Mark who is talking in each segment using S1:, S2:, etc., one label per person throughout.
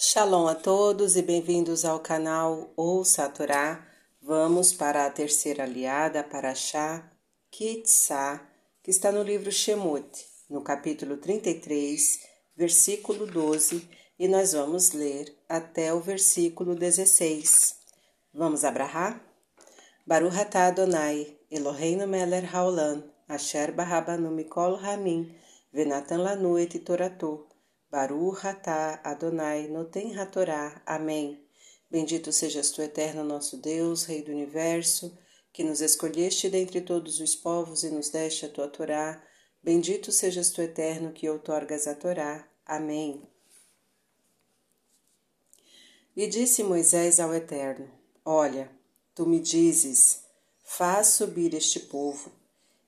S1: Shalom a todos e bem-vindos ao canal Ouça a Torá. Vamos para a terceira aliada, para Shá Kitsá, que está no livro Shemot, no capítulo 33, versículo 12, e nós vamos ler até o versículo 16. Vamos abrahar? Baruch atah Adonai, Eloheinu melech haolam, asher barabanu mikol ramin, venatan lanu et toratu. Baruch atah Adonai noten hatorá. Amém. Bendito sejas tu, eterno nosso Deus, Rei do Universo, que nos escolheste dentre todos os povos e nos deste a tua Torá. Bendito sejas tu, eterno, que outorgas a Torá. Amém. E disse Moisés ao Eterno: Olha, tu me dizes, faz subir este povo,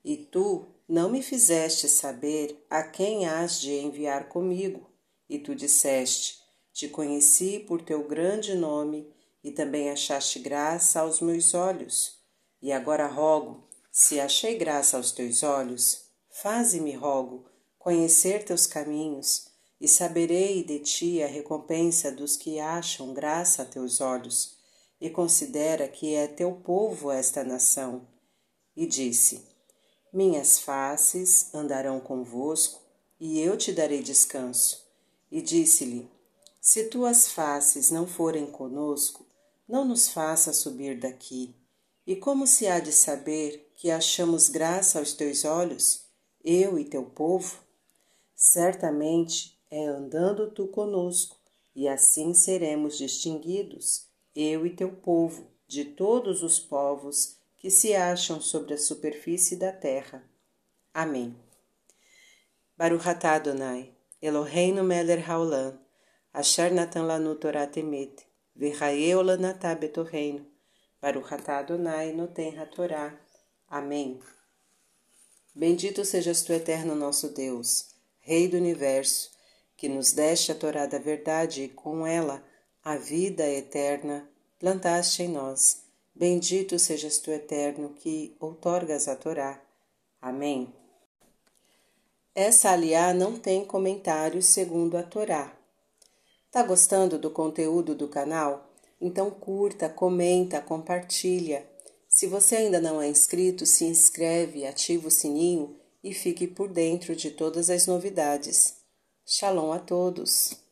S1: e tu não me fizeste saber a quem has de enviar comigo. E tu disseste: Te conheci por teu grande nome, e também achaste graça aos meus olhos. E agora rogo, se achei graça aos teus olhos, faze-me, rogo, conhecer teus caminhos, e saberei de ti a recompensa dos que acham graça a teus olhos, e considera que é teu povo esta nação. E disse: Minhas faces andarão convosco, e eu te darei descanso e disse-lhe: Se tuas faces não forem conosco, não nos faça subir daqui. E como se há de saber que achamos graça aos teus olhos, eu e teu povo? Certamente é andando tu conosco, e assim seremos distinguidos, eu e teu povo, de todos os povos que se acham sobre a superfície da terra. Amém. Baruch atah Adonai, Eloheinu melech haolam, asher natan lanu Torah temet, v'chayeu lanatá betorreino, Baruch Adonai noten Torá. Amém. Bendito sejas tu, eterno nosso Deus, Rei do Universo, que nos deste a Torá da verdade e com ela a vida eterna plantaste em nós. Bendito sejas tu, eterno, que outorgas a Torá. Amém. Essa aliá não tem comentários segundo a Torá. Tá gostando do conteúdo do canal? Então curta, comenta, compartilha. Se você ainda não é inscrito, se inscreve, ativa o sininho e fique por dentro de todas as novidades. Shalom a todos!